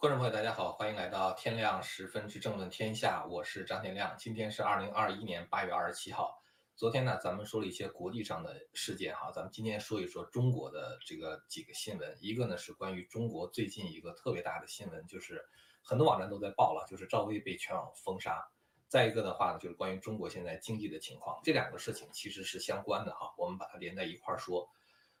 观众朋友，大家好，欢迎来到天亮十分之政论天下，我是张天亮。今天是二零二一年八月二十七号。昨天呢，咱们说了一些国际上的事件哈，咱们今天说一说中国的这个几个新闻。一个呢是关于中国最近一个特别大的新闻，就是很多网站都在报了，就是赵薇被全网封杀。再一个的话呢，就是关于中国现在经济的情况。这两个事情其实是相关的哈，我们把它连在一块儿说。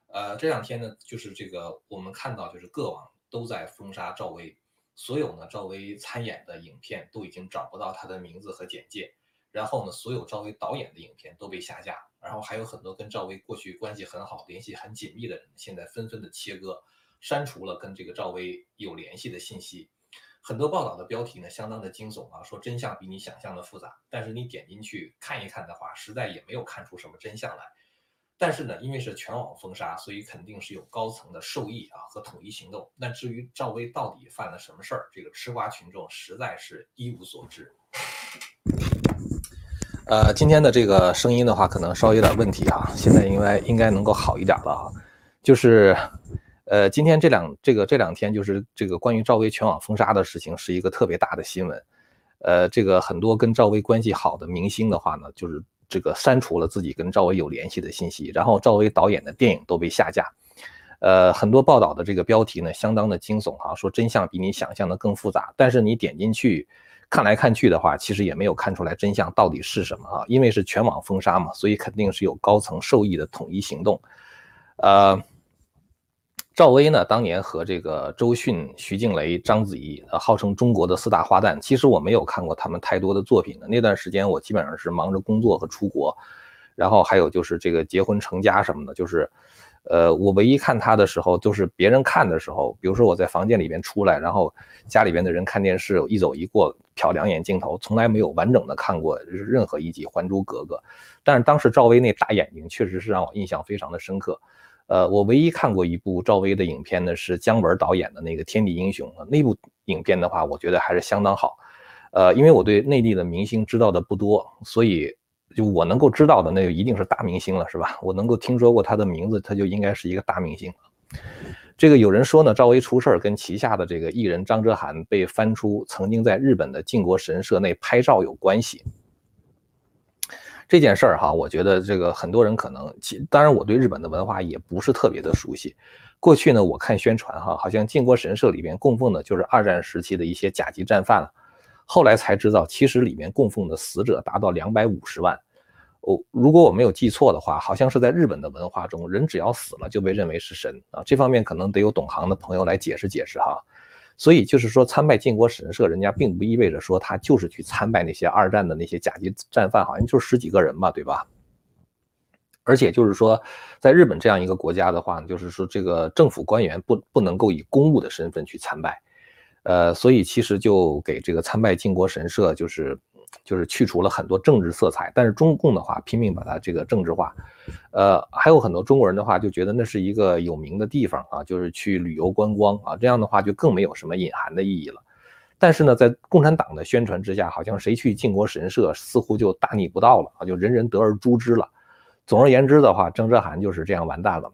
呃，这两天呢，就是这个我们看到就是各网都在封杀赵薇。所有呢，赵薇参演的影片都已经找不到她的名字和简介，然后呢，所有赵薇导演的影片都被下架，然后还有很多跟赵薇过去关系很好、联系很紧密的人，现在纷纷的切割、删除了跟这个赵薇有联系的信息。很多报道的标题呢，相当的惊悚啊，说真相比你想象的复杂，但是你点进去看一看的话，实在也没有看出什么真相来。但是呢，因为是全网封杀，所以肯定是有高层的授意啊和统一行动。那至于赵薇到底犯了什么事儿，这个吃瓜群众实在是一无所知。呃，今天的这个声音的话，可能稍微有点问题啊，现在应该应该能够好一点了啊。就是，呃，今天这两这个这两天，就是这个关于赵薇全网封杀的事情，是一个特别大的新闻。呃，这个很多跟赵薇关系好的明星的话呢，就是。这个删除了自己跟赵薇有联系的信息，然后赵薇导演的电影都被下架。呃，很多报道的这个标题呢，相当的惊悚哈，说真相比你想象的更复杂。但是你点进去看来看去的话，其实也没有看出来真相到底是什么啊，因为是全网封杀嘛，所以肯定是有高层受益的统一行动。呃。赵薇呢，当年和这个周迅、徐静蕾、章子怡，呃，号称中国的四大花旦。其实我没有看过他们太多的作品的。那段时间我基本上是忙着工作和出国，然后还有就是这个结婚成家什么的。就是，呃，我唯一看他的时候，就是别人看的时候，比如说我在房间里边出来，然后家里边的人看电视，一走一过瞟两眼镜头，从来没有完整的看过任何一集《还珠格格》。但是当时赵薇那大眼睛确实是让我印象非常的深刻。呃，我唯一看过一部赵薇的影片呢，是姜文导演的那个《天地英雄》那部影片的话，我觉得还是相当好。呃，因为我对内地的明星知道的不多，所以就我能够知道的那就一定是大明星了，是吧？我能够听说过他的名字，他就应该是一个大明星。这个有人说呢，赵薇出事儿跟旗下的这个艺人张哲瀚被翻出曾经在日本的靖国神社内拍照有关系。这件事儿哈，我觉得这个很多人可能，其当然我对日本的文化也不是特别的熟悉。过去呢，我看宣传哈，好像靖国神社里边供奉的就是二战时期的一些甲级战犯了。后来才知道，其实里面供奉的死者达到两百五十万。哦，如果我没有记错的话，好像是在日本的文化中，人只要死了就被认为是神啊。这方面可能得有懂行的朋友来解释解释哈。所以就是说，参拜靖国神社，人家并不意味着说他就是去参拜那些二战的那些甲级战犯，好像就十几个人吧，对吧？而且就是说，在日本这样一个国家的话，就是说这个政府官员不不能够以公务的身份去参拜，呃，所以其实就给这个参拜靖国神社就是。就是去除了很多政治色彩，但是中共的话拼命把它这个政治化，呃，还有很多中国人的话就觉得那是一个有名的地方啊，就是去旅游观光啊，这样的话就更没有什么隐含的意义了。但是呢，在共产党的宣传之下，好像谁去靖国神社似乎就大逆不道了啊，就人人得而诛之了。总而言之的话，张哲瀚就是这样完蛋了。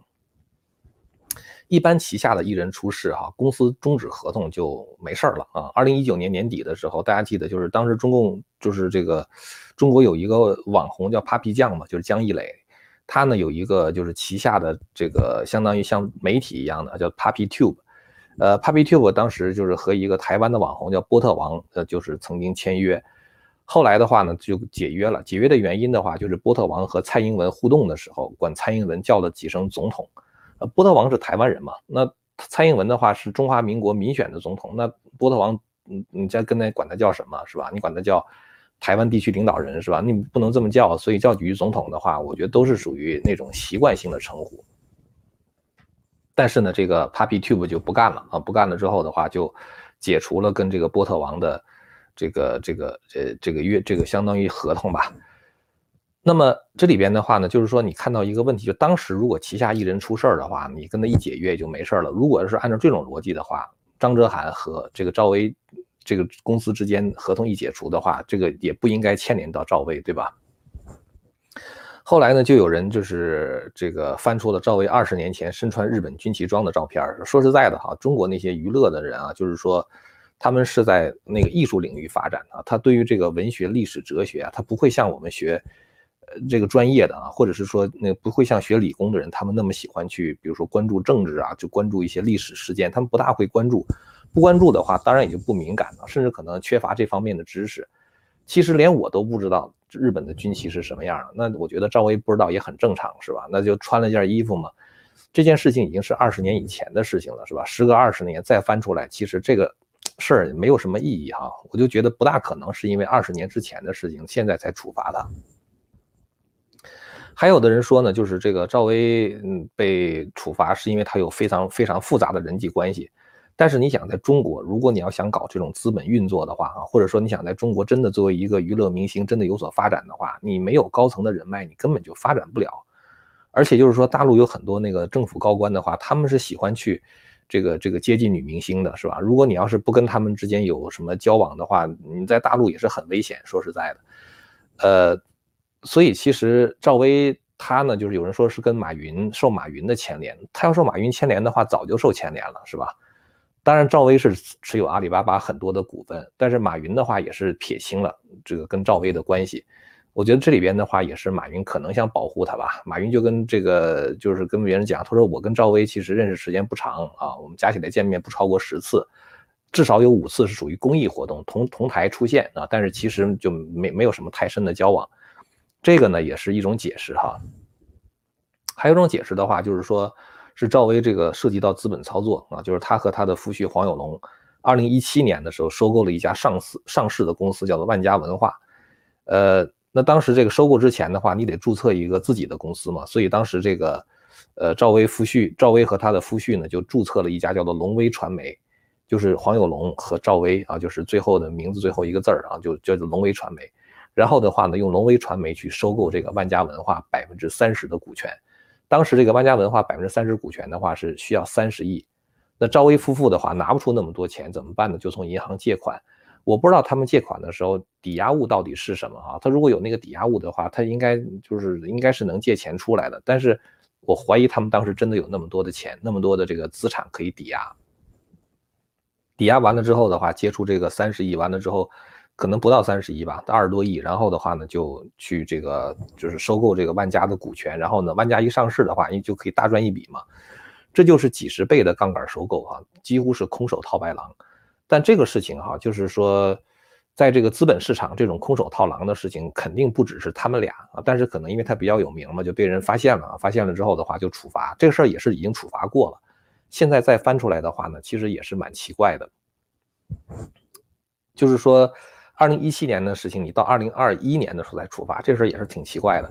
一般旗下的艺人出事，哈，公司终止合同就没事了啊。二零一九年年底的时候，大家记得就是当时中共就是这个中国有一个网红叫 Papi 酱嘛，就是江一磊，他呢有一个就是旗下的这个相当于像媒体一样的叫 Papi Tube，呃，Papi Tube 当时就是和一个台湾的网红叫波特王，呃，就是曾经签约，后来的话呢就解约了。解约的原因的话，就是波特王和蔡英文互动的时候，管蔡英文叫了几声总统。呃，波特王是台湾人嘛？那蔡英文的话是中华民国民选的总统，那波特王，你你再跟他管他叫什么是吧？你管他叫台湾地区领导人是吧？你不能这么叫，所以叫几句总统的话，我觉得都是属于那种习惯性的称呼。但是呢，这个 Papi Tube 就不干了啊，不干了之后的话，就解除了跟这个波特王的这个这个呃这个约这个相当于合同吧。那么这里边的话呢，就是说你看到一个问题，就当时如果旗下艺人出事儿的话，你跟他一解约就没事儿了。如果是按照这种逻辑的话，张哲瀚和这个赵薇这个公司之间合同一解除的话，这个也不应该牵连到赵薇，对吧？后来呢，就有人就是这个翻出了赵薇二十年前身穿日本军旗装的照片。说实在的哈，中国那些娱乐的人啊，就是说。他们是在那个艺术领域发展的，他对于这个文学、历史、哲学啊，他不会像我们学这个专业的啊，或者是说那不会像学理工的人，他们那么喜欢去，比如说关注政治啊，就关注一些历史事件，他们不大会关注。不关注的话，当然也就不敏感了，甚至可能缺乏这方面的知识。其实连我都不知道日本的军旗是什么样的，那我觉得赵薇不知道也很正常，是吧？那就穿了件衣服嘛。这件事情已经是二十年以前的事情了，是吧？时隔二十年再翻出来，其实这个事儿没有什么意义哈。我就觉得不大可能是因为二十年之前的事情，现在才处罚他。还有的人说呢，就是这个赵薇嗯被处罚是因为他有非常非常复杂的人际关系。但是你想在中国，如果你要想搞这种资本运作的话，啊，或者说你想在中国真的作为一个娱乐明星真的有所发展的话，你没有高层的人脉，你根本就发展不了。而且就是说，大陆有很多那个政府高官的话，他们是喜欢去这个这个接近女明星的，是吧？如果你要是不跟他们之间有什么交往的话，你在大陆也是很危险。说实在的，呃，所以其实赵薇她呢，就是有人说是跟马云受马云的牵连，她要受马云牵连的话，早就受牵连了，是吧？当然，赵薇是持有阿里巴巴很多的股份，但是马云的话也是撇清了这个跟赵薇的关系。我觉得这里边的话也是马云可能想保护她吧。马云就跟这个就是跟别人讲，他说我跟赵薇其实认识时间不长啊，我们加起来见面不超过十次，至少有五次是属于公益活动，同同台出现啊，但是其实就没没有什么太深的交往。这个呢也是一种解释哈。还有一种解释的话就是说。是赵薇这个涉及到资本操作啊，就是她和她的夫婿黄有龙，二零一七年的时候收购了一家上市上市的公司，叫做万家文化。呃，那当时这个收购之前的话，你得注册一个自己的公司嘛，所以当时这个呃赵薇夫婿赵薇和她的夫婿呢，就注册了一家叫做龙威传媒，就是黄有龙和赵薇啊，就是最后的名字最后一个字儿啊，就叫做龙威传媒。然后的话呢，用龙威传媒去收购这个万家文化百分之三十的股权。当时这个万家文化百分之三十股权的话是需要三十亿，那赵薇夫妇的话拿不出那么多钱怎么办呢？就从银行借款。我不知道他们借款的时候抵押物到底是什么啊？他如果有那个抵押物的话，他应该就是应该是能借钱出来的。但是我怀疑他们当时真的有那么多的钱，那么多的这个资产可以抵押。抵押完了之后的话，借出这个三十亿，完了之后。可能不到三十亿吧，二十多亿。然后的话呢，就去这个就是收购这个万家的股权。然后呢，万家一上市的话，你就可以大赚一笔嘛。这就是几十倍的杠杆收购啊，几乎是空手套白狼。但这个事情哈，就是说，在这个资本市场，这种空手套狼的事情肯定不只是他们俩啊。但是可能因为他比较有名嘛，就被人发现了。发现了之后的话，就处罚。这个事儿也是已经处罚过了。现在再翻出来的话呢，其实也是蛮奇怪的，就是说。二零一七年的事情，你到二零二一年的时候才处罚，这事儿也是挺奇怪的。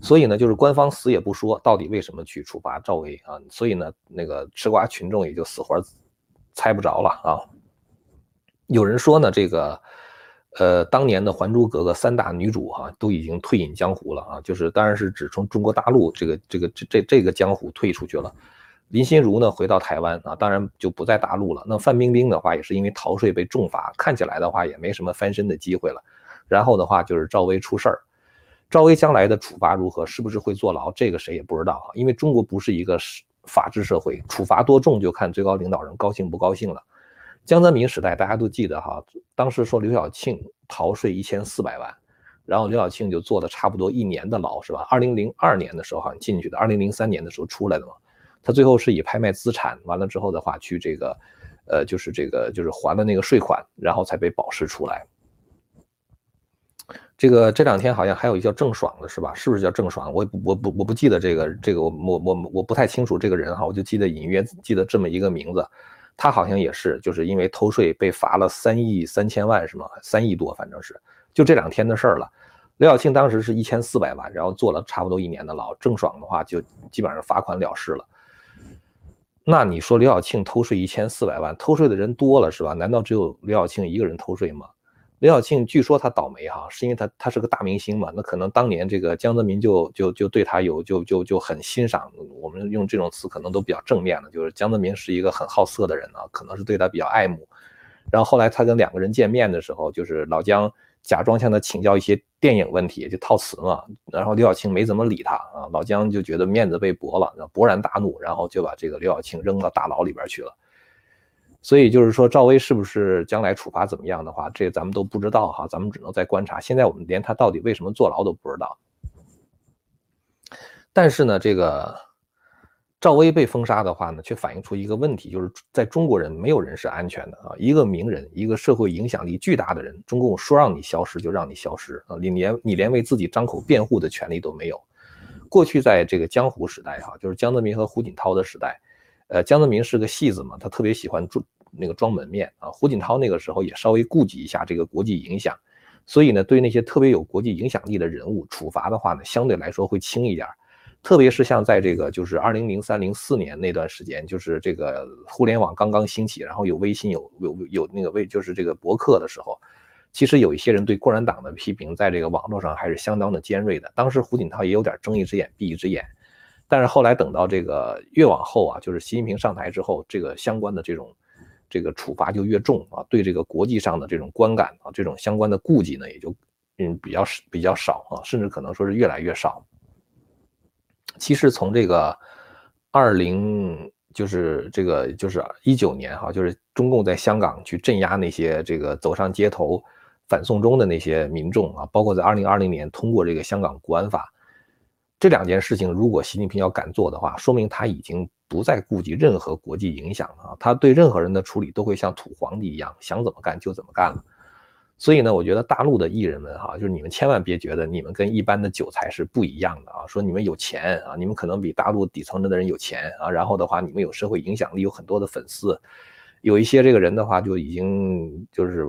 所以呢，就是官方死也不说到底为什么去处罚赵薇啊。所以呢，那个吃瓜群众也就死活猜不着了啊。有人说呢，这个呃，当年的《还珠格格》三大女主哈都已经退隐江湖了啊，就是当然是指从中国大陆这个这个这这这个江湖退出去了。林心如呢回到台湾啊，当然就不在大陆了。那范冰冰的话也是因为逃税被重罚，看起来的话也没什么翻身的机会了。然后的话就是赵薇出事儿，赵薇将来的处罚如何，是不是会坐牢，这个谁也不知道啊。因为中国不是一个法治社会，处罚多重就看最高领导人高兴不高兴了。江泽民时代大家都记得哈，当时说刘晓庆逃税一千四百万，然后刘晓庆就坐了差不多一年的牢，是吧？二零零二年的时候好像进去的，二零零三年的时候出来的嘛。他最后是以拍卖资产完了之后的话，去这个，呃，就是这个就是还了那个税款，然后才被保释出来。这个这两天好像还有一叫郑爽的是吧？是不是叫郑爽？我我不我不记得这个这个我我我我不太清楚这个人哈，我就记得隐约记得这么一个名字。他好像也是就是因为偷税被罚了三亿三千万是吗？三亿多反正是就这两天的事儿了。刘晓庆当时是一千四百万，然后坐了差不多一年的牢。郑爽的话就基本上罚款了事了。那你说刘晓庆偷税一千四百万，偷税的人多了是吧？难道只有刘晓庆一个人偷税吗？刘晓庆据说他倒霉哈，是因为他他是个大明星嘛，那可能当年这个江泽民就就就对他有就就就很欣赏，我们用这种词可能都比较正面的，就是江泽民是一个很好色的人啊，可能是对他比较爱慕。然后后来他跟两个人见面的时候，就是老姜。假装向他请教一些电影问题，就套词嘛。然后刘晓庆没怎么理他啊，老姜就觉得面子被驳了，勃然大怒，然后就把这个刘晓庆扔到大牢里边去了。所以就是说赵薇是不是将来处罚怎么样的话，这咱们都不知道哈，咱们只能再观察。现在我们连他到底为什么坐牢都不知道。但是呢，这个。赵薇被封杀的话呢，却反映出一个问题，就是在中国人没有人是安全的啊！一个名人，一个社会影响力巨大的人，中共说让你消失就让你消失啊！你连你连为自己张口辩护的权利都没有。过去在这个江湖时代哈，就是江泽民和胡锦涛的时代，呃，江泽民是个戏子嘛，他特别喜欢装那个装门面啊。胡锦涛那个时候也稍微顾及一下这个国际影响，所以呢，对那些特别有国际影响力的人物处罚的话呢，相对来说会轻一点。特别是像在这个就是二零零三零四年那段时间，就是这个互联网刚刚兴起，然后有微信有有有那个微就是这个博客的时候，其实有一些人对共产党的批评，在这个网络上还是相当的尖锐的。当时胡锦涛也有点睁一只眼闭一只眼，但是后来等到这个越往后啊，就是习近平上台之后，这个相关的这种这个处罚就越重啊，对这个国际上的这种观感啊，这种相关的顾忌呢，也就嗯比较比较少啊，甚至可能说是越来越少。其实从这个二零就是这个就是一九年哈，就是中共在香港去镇压那些这个走上街头反送中的那些民众啊，包括在二零二零年通过这个香港国安法这两件事情，如果习近平要敢做的话，说明他已经不再顾及任何国际影响了啊，他对任何人的处理都会像土皇帝一样，想怎么干就怎么干了。所以呢，我觉得大陆的艺人们哈，就是你们千万别觉得你们跟一般的韭菜是不一样的啊。说你们有钱啊，你们可能比大陆底层的人有钱啊。然后的话，你们有社会影响力，有很多的粉丝。有一些这个人的话，就已经就是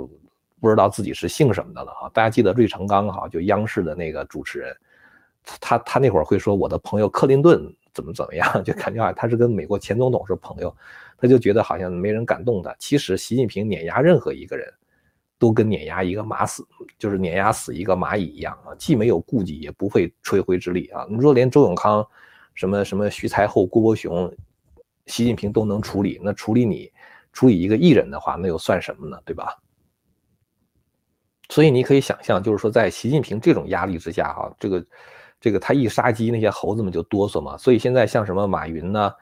不知道自己是姓什么的了啊。大家记得芮成钢哈，就央视的那个主持人，他他那会儿会说我的朋友克林顿怎么怎么样，就感觉啊他是跟美国前总统是朋友，他就觉得好像没人敢动他。其实习近平碾压任何一个人。都跟碾压一个马死，就是碾压死一个蚂蚁一样啊，既没有顾忌，也不会吹灰之力啊。你说连周永康、什么什么徐才厚、郭伯雄，习近平都能处理，那处理你、处理一个艺人的话，那又算什么呢？对吧？所以你可以想象，就是说在习近平这种压力之下，哈，这个这个他一杀鸡，那些猴子们就哆嗦嘛。所以现在像什么马云呢，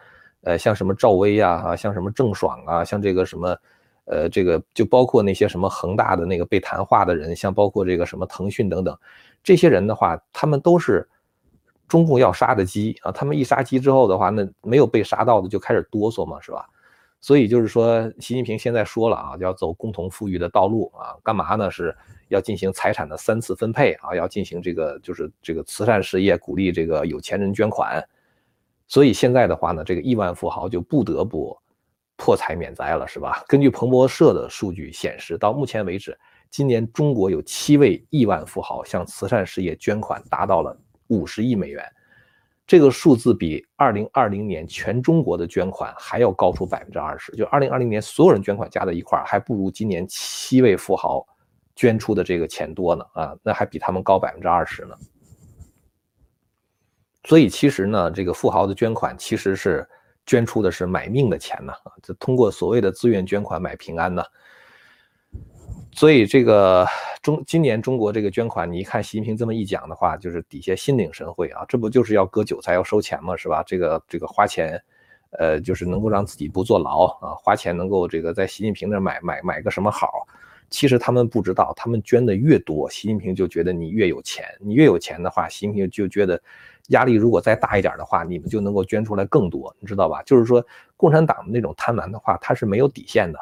呃，像什么赵薇呀，啊，像什么郑爽啊，像这个什么。呃，这个就包括那些什么恒大的那个被谈话的人，像包括这个什么腾讯等等，这些人的话，他们都是中共要杀的鸡啊。他们一杀鸡之后的话，那没有被杀到的就开始哆嗦嘛，是吧？所以就是说，习近平现在说了啊，要走共同富裕的道路啊，干嘛呢？是要进行财产的三次分配啊，要进行这个就是这个慈善事业，鼓励这个有钱人捐款。所以现在的话呢，这个亿万富豪就不得不。破财免灾了是吧？根据彭博社的数据显示，到目前为止，今年中国有七位亿万富豪向慈善事业捐款达到了五十亿美元，这个数字比二零二零年全中国的捐款还要高出百分之二十。就二零二零年所有人捐款加在一块儿，还不如今年七位富豪捐出的这个钱多呢啊，那还比他们高百分之二十呢。所以其实呢，这个富豪的捐款其实是。捐出的是买命的钱呢啊，这通过所谓的自愿捐款买平安呢。所以这个中今年中国这个捐款，你一看习近平这么一讲的话，就是底下心领神会啊，这不就是要割韭菜要收钱吗？是吧？这个这个花钱，呃，就是能够让自己不坐牢啊，花钱能够这个在习近平那买买买个什么好？其实他们不知道，他们捐的越多，习近平就觉得你越有钱，你越有钱的话，习近平就觉得。压力如果再大一点的话，你们就能够捐出来更多，你知道吧？就是说，共产党的那种贪婪的话，它是没有底线的。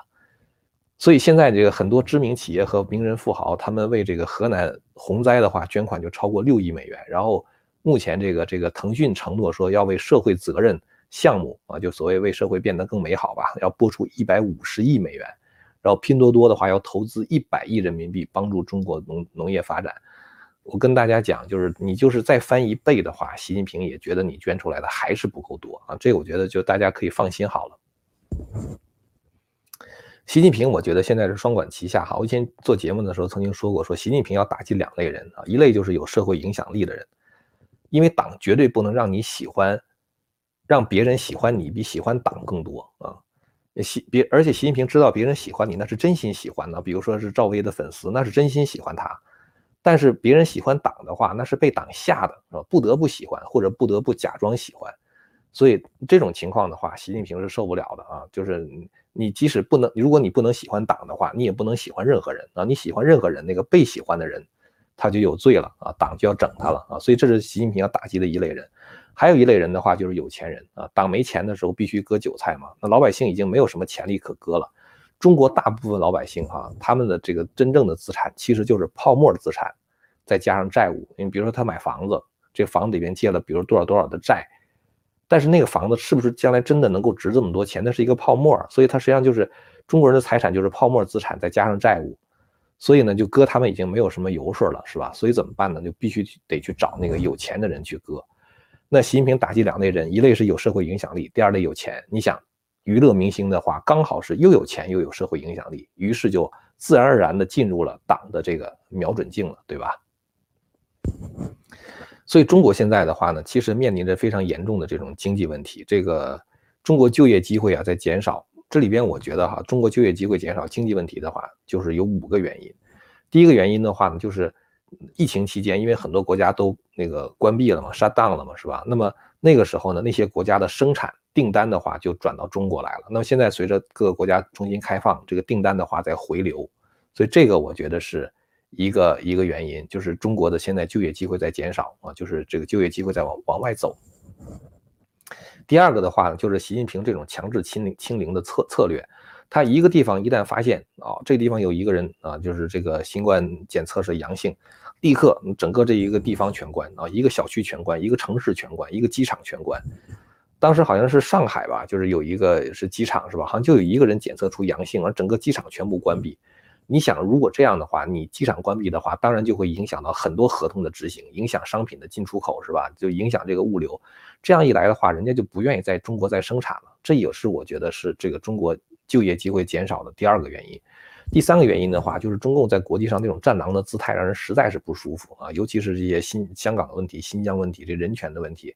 所以现在这个很多知名企业和名人富豪，他们为这个河南洪灾的话捐款就超过六亿美元。然后目前这个这个腾讯承诺说要为社会责任项目啊，就所谓为社会变得更美好吧，要拨出一百五十亿美元。然后拼多多的话要投资一百亿人民币帮助中国农农业发展。我跟大家讲，就是你就是再翻一倍的话，习近平也觉得你捐出来的还是不够多啊。这个我觉得就大家可以放心好了。习近平，我觉得现在是双管齐下哈。我以前做节目的时候曾经说过，说习近平要打击两类人啊，一类就是有社会影响力的人，因为党绝对不能让你喜欢，让别人喜欢你比喜欢党更多啊。习别而且习近平知道别人喜欢你那是真心喜欢的，比如说是赵薇的粉丝，那是真心喜欢他。但是别人喜欢党的话，那是被党吓的，是吧？不得不喜欢，或者不得不假装喜欢，所以这种情况的话，习近平是受不了的啊！就是你即使不能，如果你不能喜欢党的话，你也不能喜欢任何人啊！你喜欢任何人，那个被喜欢的人，他就有罪了啊！党就要整他了啊！所以这是习近平要打击的一类人。还有一类人的话，就是有钱人啊。党没钱的时候必须割韭菜嘛。那老百姓已经没有什么潜力可割了。中国大部分老百姓哈，他们的这个真正的资产其实就是泡沫资产，再加上债务。你比如说他买房子，这房子里面借了比如多少多少的债。但是那个房子是不是将来真的能够值这么多钱？那是一个泡沫，所以它实际上就是中国人的财产就是泡沫资产再加上债务，所以呢就割他们已经没有什么油水了，是吧？所以怎么办呢？就必须得去找那个有钱的人去割。那习近平打击两类人，一类是有社会影响力，第二类有钱。你想娱乐明星的话，刚好是又有钱又有社会影响力，于是就自然而然的进入了党的这个瞄准镜了，对吧？所以中国现在的话呢，其实面临着非常严重的这种经济问题。这个中国就业机会啊在减少，这里边我觉得哈，中国就业机会减少，经济问题的话，就是有五个原因。第一个原因的话呢，就是疫情期间，因为很多国家都那个关闭了嘛，shut down 了嘛，是吧？那么那个时候呢，那些国家的生产订单的话就转到中国来了。那么现在随着各个国家重新开放，这个订单的话在回流，所以这个我觉得是。一个一个原因就是中国的现在就业机会在减少啊，就是这个就业机会在往往外走。第二个的话呢，就是习近平这种强制清零清零的策策略，他一个地方一旦发现啊，这地方有一个人啊，就是这个新冠检测是阳性，立刻整个这一个地方全关啊，一个小区全关，一个城市全关，一个机场全关。当时好像是上海吧，就是有一个是机场是吧？好像就有一个人检测出阳性，而整个机场全部关闭。你想，如果这样的话，你机场关闭的话，当然就会影响到很多合同的执行，影响商品的进出口，是吧？就影响这个物流。这样一来的话，人家就不愿意在中国再生产了。这也是我觉得是这个中国就业机会减少的第二个原因。第三个原因的话，就是中共在国际上这种战狼的姿态，让人实在是不舒服啊。尤其是这些新香港的问题、新疆问题、这人权的问题，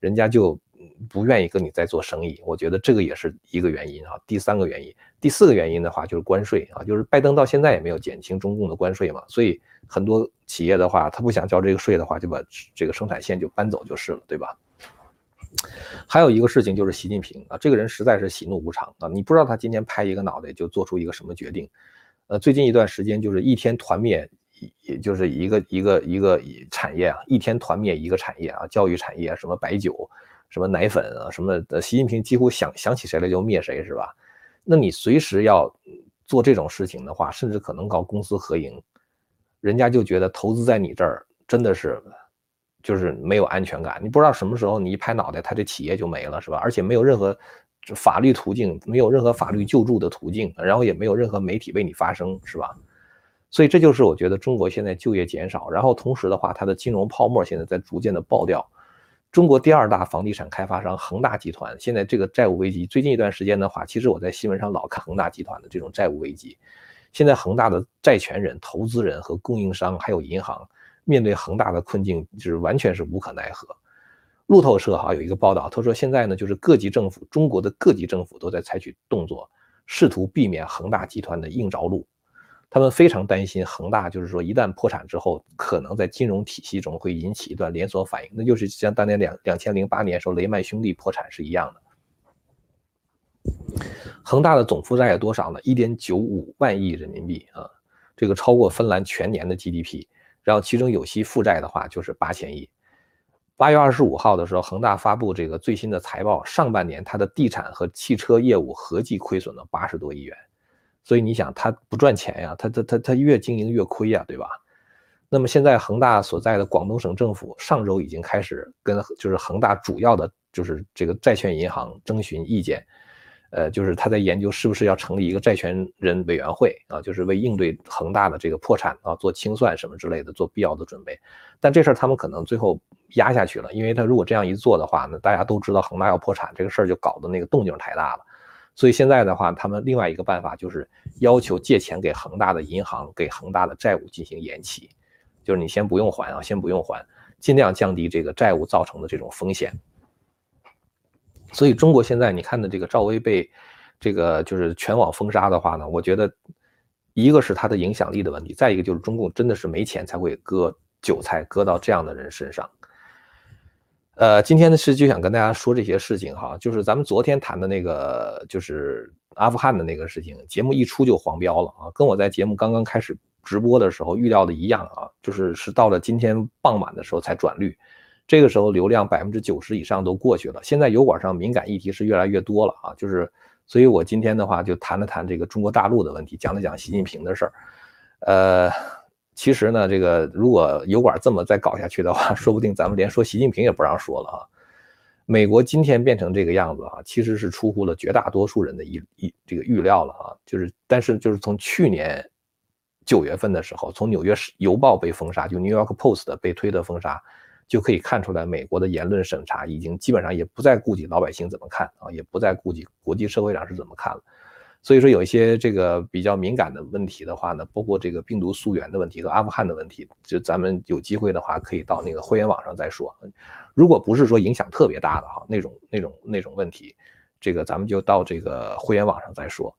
人家就。不愿意跟你再做生意，我觉得这个也是一个原因啊。第三个原因，第四个原因的话就是关税啊，就是拜登到现在也没有减轻中共的关税嘛，所以很多企业的话，他不想交这个税的话，就把这个生产线就搬走就是了，对吧？还有一个事情就是习近平啊，这个人实在是喜怒无常啊，你不知道他今天拍一个脑袋就做出一个什么决定。呃，最近一段时间就是一天团灭，也就是一个一个一个产业啊，一天团灭一个产业啊，教育产业什么白酒。什么奶粉啊，什么的，习近平几乎想想起谁来就灭谁，是吧？那你随时要做这种事情的话，甚至可能搞公私合营，人家就觉得投资在你这儿真的是就是没有安全感。你不知道什么时候你一拍脑袋，他这企业就没了，是吧？而且没有任何法律途径，没有任何法律救助的途径，然后也没有任何媒体为你发声，是吧？所以这就是我觉得中国现在就业减少，然后同时的话，它的金融泡沫现在在逐渐的爆掉。中国第二大房地产开发商恒大集团现在这个债务危机，最近一段时间的话，其实我在新闻上老看恒大集团的这种债务危机。现在恒大的债权人、投资人和供应商还有银行面对恒大的困境，就是完全是无可奈何。路透社哈有一个报道，他说现在呢，就是各级政府，中国的各级政府都在采取动作，试图避免恒大集团的硬着陆。他们非常担心恒大，就是说一旦破产之后，可能在金融体系中会引起一段连锁反应，那就是像当年两两千零八年时候雷曼兄弟破产是一样的。恒大的总负债有多少呢？一点九五万亿人民币啊，这个超过芬兰全年的 GDP。然后其中有息负债的话就是八千亿。八月二十五号的时候，恒大发布这个最新的财报，上半年它的地产和汽车业务合计亏损了八十多亿元。所以你想，它不赚钱呀，它它它它越经营越亏呀，对吧？那么现在恒大所在的广东省政府上周已经开始跟就是恒大主要的就是这个债券银行征询意见，呃，就是他在研究是不是要成立一个债权人委员会啊，就是为应对恒大的这个破产啊做清算什么之类的做必要的准备。但这事儿他们可能最后压下去了，因为他如果这样一做的话，那大家都知道恒大要破产这个事儿就搞得那个动静太大了。所以现在的话，他们另外一个办法就是要求借钱给恒大的银行，给恒大的债务进行延期，就是你先不用还啊，先不用还，尽量降低这个债务造成的这种风险。所以中国现在你看的这个赵薇被这个就是全网封杀的话呢，我觉得一个是他的影响力的问题，再一个就是中共真的是没钱才会割韭菜割到这样的人身上。呃，今天呢是就想跟大家说这些事情哈，就是咱们昨天谈的那个，就是阿富汗的那个事情，节目一出就黄标了啊，跟我在节目刚刚开始直播的时候预料的一样啊，就是是到了今天傍晚的时候才转绿，这个时候流量百分之九十以上都过去了。现在油管上敏感议题是越来越多了啊，就是，所以我今天的话就谈了谈这个中国大陆的问题，讲了讲习近平的事儿，呃。其实呢，这个如果油管这么再搞下去的话，说不定咱们连说习近平也不让说了啊。美国今天变成这个样子啊，其实是出乎了绝大多数人的一一这个预料了啊。就是，但是就是从去年九月份的时候，从《纽约邮报》被封杀，就《New York Post》被推的封杀，就可以看出来，美国的言论审查已经基本上也不再顾及老百姓怎么看啊，也不再顾及国际社会上是怎么看了。所以说有一些这个比较敏感的问题的话呢，包括这个病毒溯源的问题和阿富汗的问题，就咱们有机会的话可以到那个会员网上再说。如果不是说影响特别大的哈那种那种那种问题，这个咱们就到这个会员网上再说。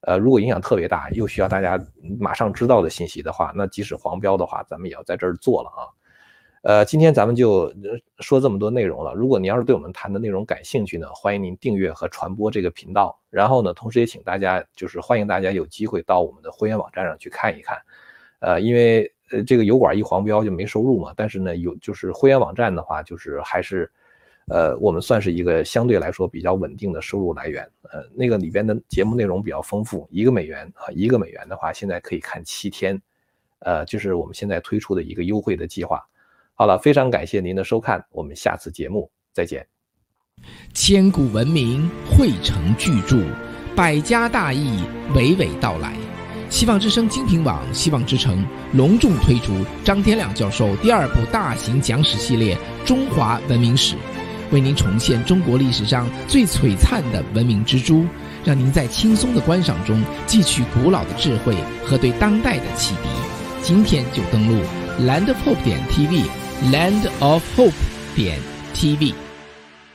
呃，如果影响特别大，又需要大家马上知道的信息的话，那即使黄标的话，咱们也要在这儿做了啊。呃，今天咱们就说这么多内容了。如果您要是对我们谈的内容感兴趣呢，欢迎您订阅和传播这个频道。然后呢，同时也请大家就是欢迎大家有机会到我们的会员网站上去看一看。呃，因为呃这个油管一黄标就没收入嘛，但是呢有就是会员网站的话，就是还是呃我们算是一个相对来说比较稳定的收入来源。呃，那个里边的节目内容比较丰富，一个美元啊，一个美元的话现在可以看七天，呃，就是我们现在推出的一个优惠的计划。好了，非常感谢您的收看，我们下次节目再见。千古文明汇成巨著，百家大义娓娓道来。希望之声精品网、希望之城隆重推出张天亮教授第二部大型讲史系列《中华文明史》，为您重现中国历史上最璀璨的文明之珠，让您在轻松的观赏中汲取古老的智慧和对当代的启迪。今天就登录 landpop 点 tv。Land of Hope 点 TV。